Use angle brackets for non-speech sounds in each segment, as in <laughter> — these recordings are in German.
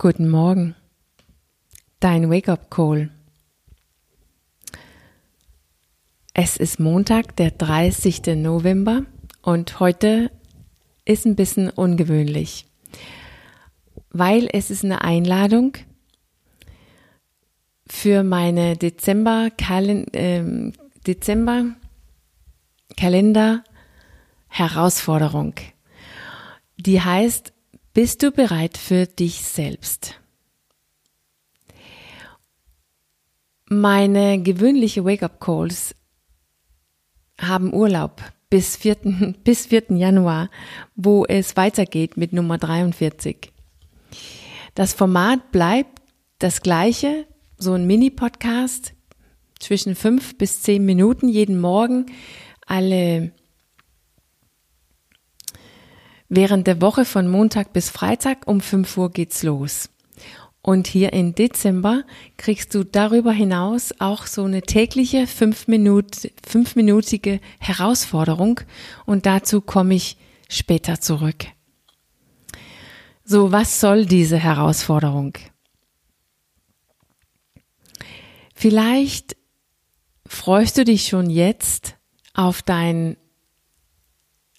Guten Morgen. Dein Wake-up Call. Es ist Montag, der 30. November und heute ist ein bisschen ungewöhnlich, weil es ist eine Einladung für meine Dezember, Kalen äh, Dezember Kalender Herausforderung. Die heißt bist du bereit für dich selbst? Meine gewöhnliche Wake-up-Calls haben Urlaub bis 4. <laughs> bis 4. Januar, wo es weitergeht mit Nummer 43. Das Format bleibt das gleiche, so ein Mini-Podcast zwischen fünf bis zehn Minuten jeden Morgen, alle Während der Woche von Montag bis Freitag um 5 Uhr geht's los. Und hier im Dezember kriegst du darüber hinaus auch so eine tägliche fünfminütige Herausforderung und dazu komme ich später zurück. So, was soll diese Herausforderung? Vielleicht freust du dich schon jetzt auf dein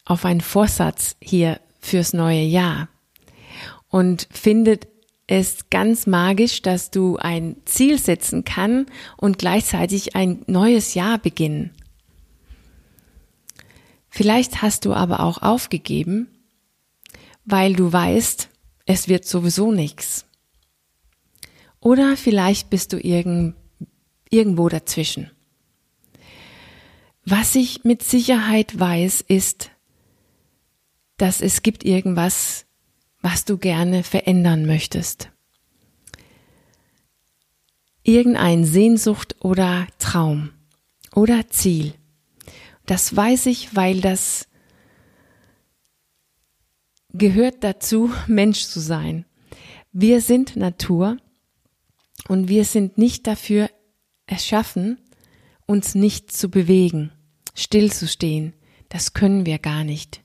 auf einen Vorsatz hier fürs neue Jahr und findet es ganz magisch, dass du ein Ziel setzen kann und gleichzeitig ein neues Jahr beginnen. Vielleicht hast du aber auch aufgegeben, weil du weißt, es wird sowieso nichts. Oder vielleicht bist du irgend, irgendwo dazwischen. Was ich mit Sicherheit weiß, ist, dass es gibt irgendwas, was du gerne verändern möchtest. Irgendein Sehnsucht oder Traum oder Ziel. Das weiß ich, weil das gehört dazu, <laughs> Mensch zu sein. Wir sind Natur und wir sind nicht dafür erschaffen, uns nicht zu bewegen, stillzustehen. Das können wir gar nicht.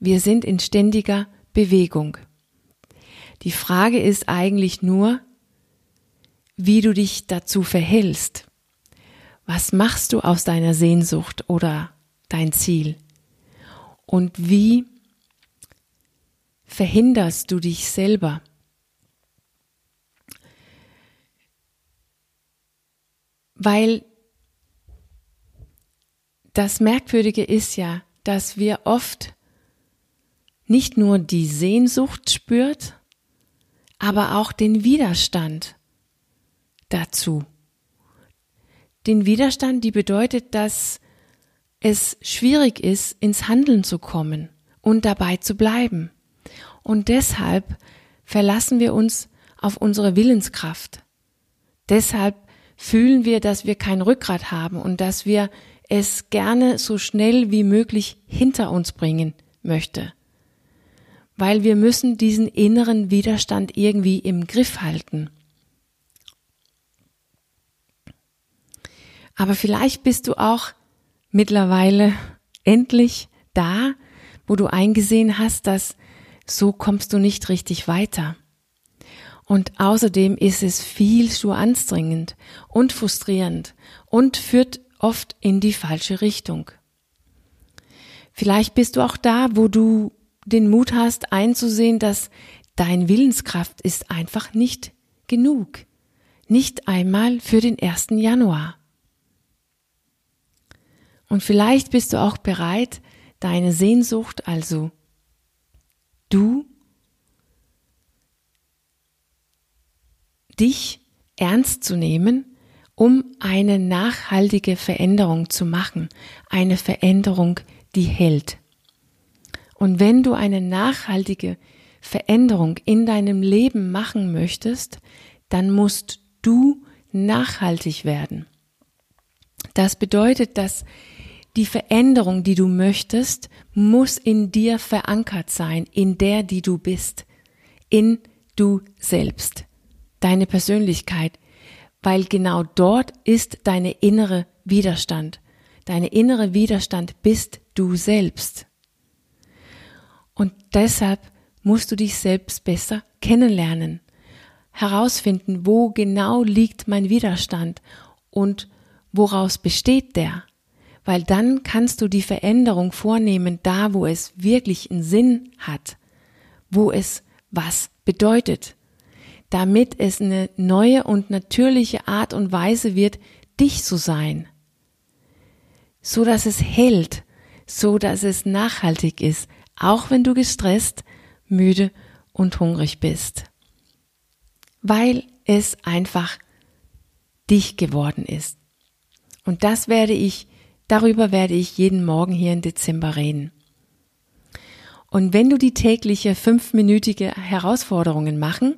Wir sind in ständiger Bewegung. Die Frage ist eigentlich nur, wie du dich dazu verhältst. Was machst du aus deiner Sehnsucht oder dein Ziel? Und wie verhinderst du dich selber? Weil das Merkwürdige ist ja, dass wir oft nicht nur die Sehnsucht spürt, aber auch den Widerstand dazu. Den Widerstand, die bedeutet, dass es schwierig ist, ins Handeln zu kommen und dabei zu bleiben. Und deshalb verlassen wir uns auf unsere Willenskraft. Deshalb fühlen wir, dass wir kein Rückgrat haben und dass wir es gerne so schnell wie möglich hinter uns bringen möchte weil wir müssen diesen inneren Widerstand irgendwie im Griff halten. Aber vielleicht bist du auch mittlerweile endlich da, wo du eingesehen hast, dass so kommst du nicht richtig weiter. Und außerdem ist es viel zu anstrengend und frustrierend und führt oft in die falsche Richtung. Vielleicht bist du auch da, wo du den Mut hast einzusehen, dass dein Willenskraft ist einfach nicht genug. Nicht einmal für den 1. Januar. Und vielleicht bist du auch bereit, deine Sehnsucht, also du, dich ernst zu nehmen, um eine nachhaltige Veränderung zu machen, eine Veränderung, die hält. Und wenn du eine nachhaltige Veränderung in deinem Leben machen möchtest, dann musst du nachhaltig werden. Das bedeutet, dass die Veränderung, die du möchtest, muss in dir verankert sein, in der, die du bist, in du selbst, deine Persönlichkeit, weil genau dort ist deine innere Widerstand. Deine innere Widerstand bist du selbst. Und deshalb musst du dich selbst besser kennenlernen. herausfinden, wo genau liegt mein Widerstand und woraus besteht der. Weil dann kannst du die Veränderung vornehmen, da wo es wirklich einen Sinn hat, wo es was bedeutet, damit es eine neue und natürliche Art und Weise wird, dich zu sein, so dass es hält, so dass es nachhaltig ist, auch wenn du gestresst, müde und hungrig bist. Weil es einfach dich geworden ist. Und das werde ich, darüber werde ich jeden Morgen hier im Dezember reden. Und wenn du die tägliche fünfminütige Herausforderungen machen,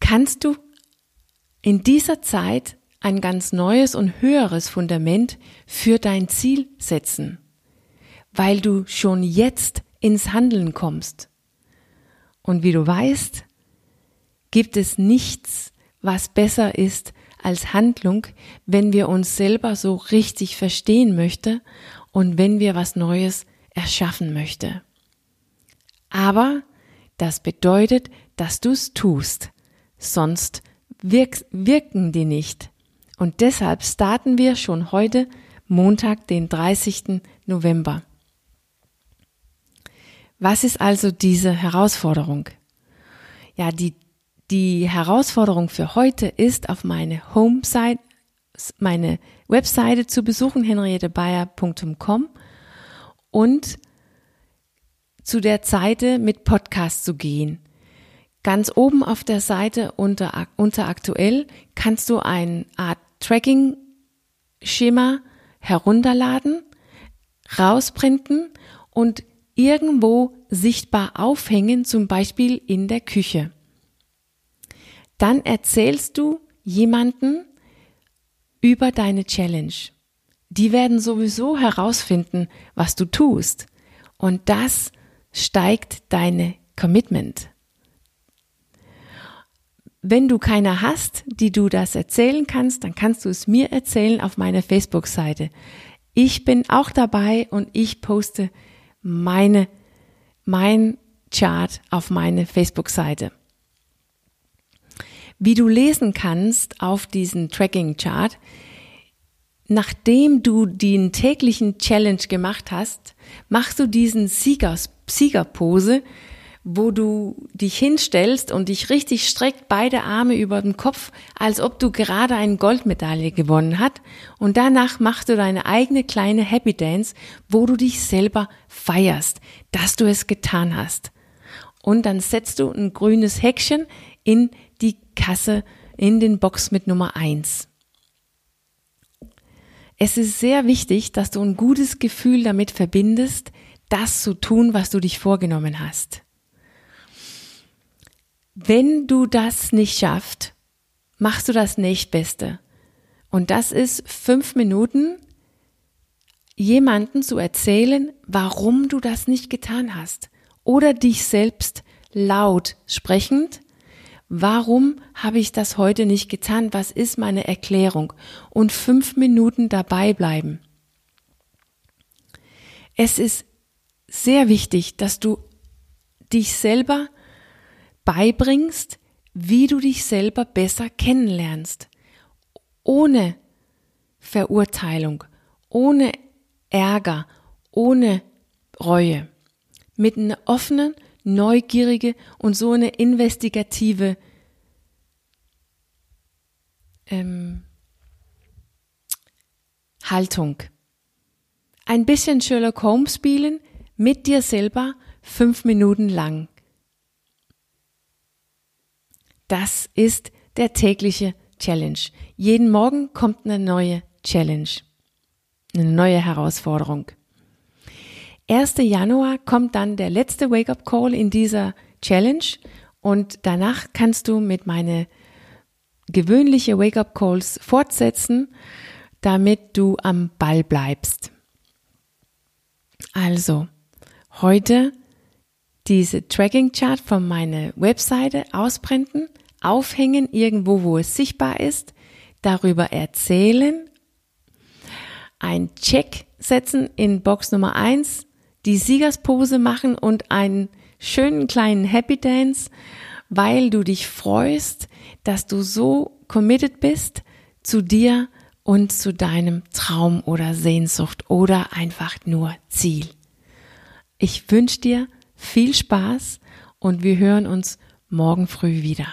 kannst du in dieser Zeit ein ganz neues und höheres Fundament für dein Ziel setzen, weil du schon jetzt ins Handeln kommst. Und wie du weißt, gibt es nichts, was besser ist als Handlung, wenn wir uns selber so richtig verstehen möchte und wenn wir was Neues erschaffen möchte. Aber das bedeutet, dass du es tust, sonst wirk wirken die nicht. Und deshalb starten wir schon heute, Montag, den 30. November. Was ist also diese Herausforderung? Ja, die, die Herausforderung für heute ist, auf meine Homesite, meine Webseite zu besuchen, henriettebayer.com und zu der Seite mit Podcast zu gehen. Ganz oben auf der Seite unter, unter aktuell kannst du eine Art Tracking-Schema herunterladen, rausprinten und irgendwo sichtbar aufhängen, zum Beispiel in der Küche. Dann erzählst du jemanden über deine Challenge. Die werden sowieso herausfinden, was du tust. Und das steigt deine Commitment. Wenn du keine hast, die du das erzählen kannst, dann kannst du es mir erzählen auf meiner Facebook-Seite. Ich bin auch dabei und ich poste meine, mein Chart auf meine Facebook-Seite. Wie du lesen kannst auf diesen Tracking-Chart, nachdem du den täglichen Challenge gemacht hast, machst du diesen Siegers, Siegerpose, wo du dich hinstellst und dich richtig streckt, beide Arme über den Kopf, als ob du gerade eine Goldmedaille gewonnen hast. Und danach machst du deine eigene kleine Happy Dance, wo du dich selber feierst, dass du es getan hast. Und dann setzt du ein grünes Häkchen in die Kasse, in den Box mit Nummer eins. Es ist sehr wichtig, dass du ein gutes Gefühl damit verbindest, das zu tun, was du dich vorgenommen hast. Wenn du das nicht schaffst, machst du das nächstbeste. Und das ist fünf Minuten, jemanden zu erzählen, warum du das nicht getan hast. Oder dich selbst laut sprechend, warum habe ich das heute nicht getan? Was ist meine Erklärung? Und fünf Minuten dabei bleiben. Es ist sehr wichtig, dass du dich selber beibringst, wie du dich selber besser kennenlernst. Ohne Verurteilung, ohne Ärger, ohne Reue. Mit einer offenen, neugierige und so eine investigative ähm, Haltung. Ein bisschen Sherlock Holmes spielen mit dir selber fünf Minuten lang. Das ist der tägliche Challenge. Jeden Morgen kommt eine neue Challenge, eine neue Herausforderung. 1. Januar kommt dann der letzte Wake-up-Call in dieser Challenge und danach kannst du mit meine gewöhnliche Wake-up-Calls fortsetzen, damit du am Ball bleibst. Also, heute diese Tracking-Chart von meiner Webseite ausprenten, aufhängen irgendwo, wo es sichtbar ist, darüber erzählen, ein Check setzen in Box Nummer eins, die Siegerspose machen und einen schönen kleinen Happy Dance weil du dich freust, dass du so committed bist zu dir und zu deinem Traum oder Sehnsucht oder einfach nur Ziel. Ich wünsche dir viel Spaß und wir hören uns morgen früh wieder.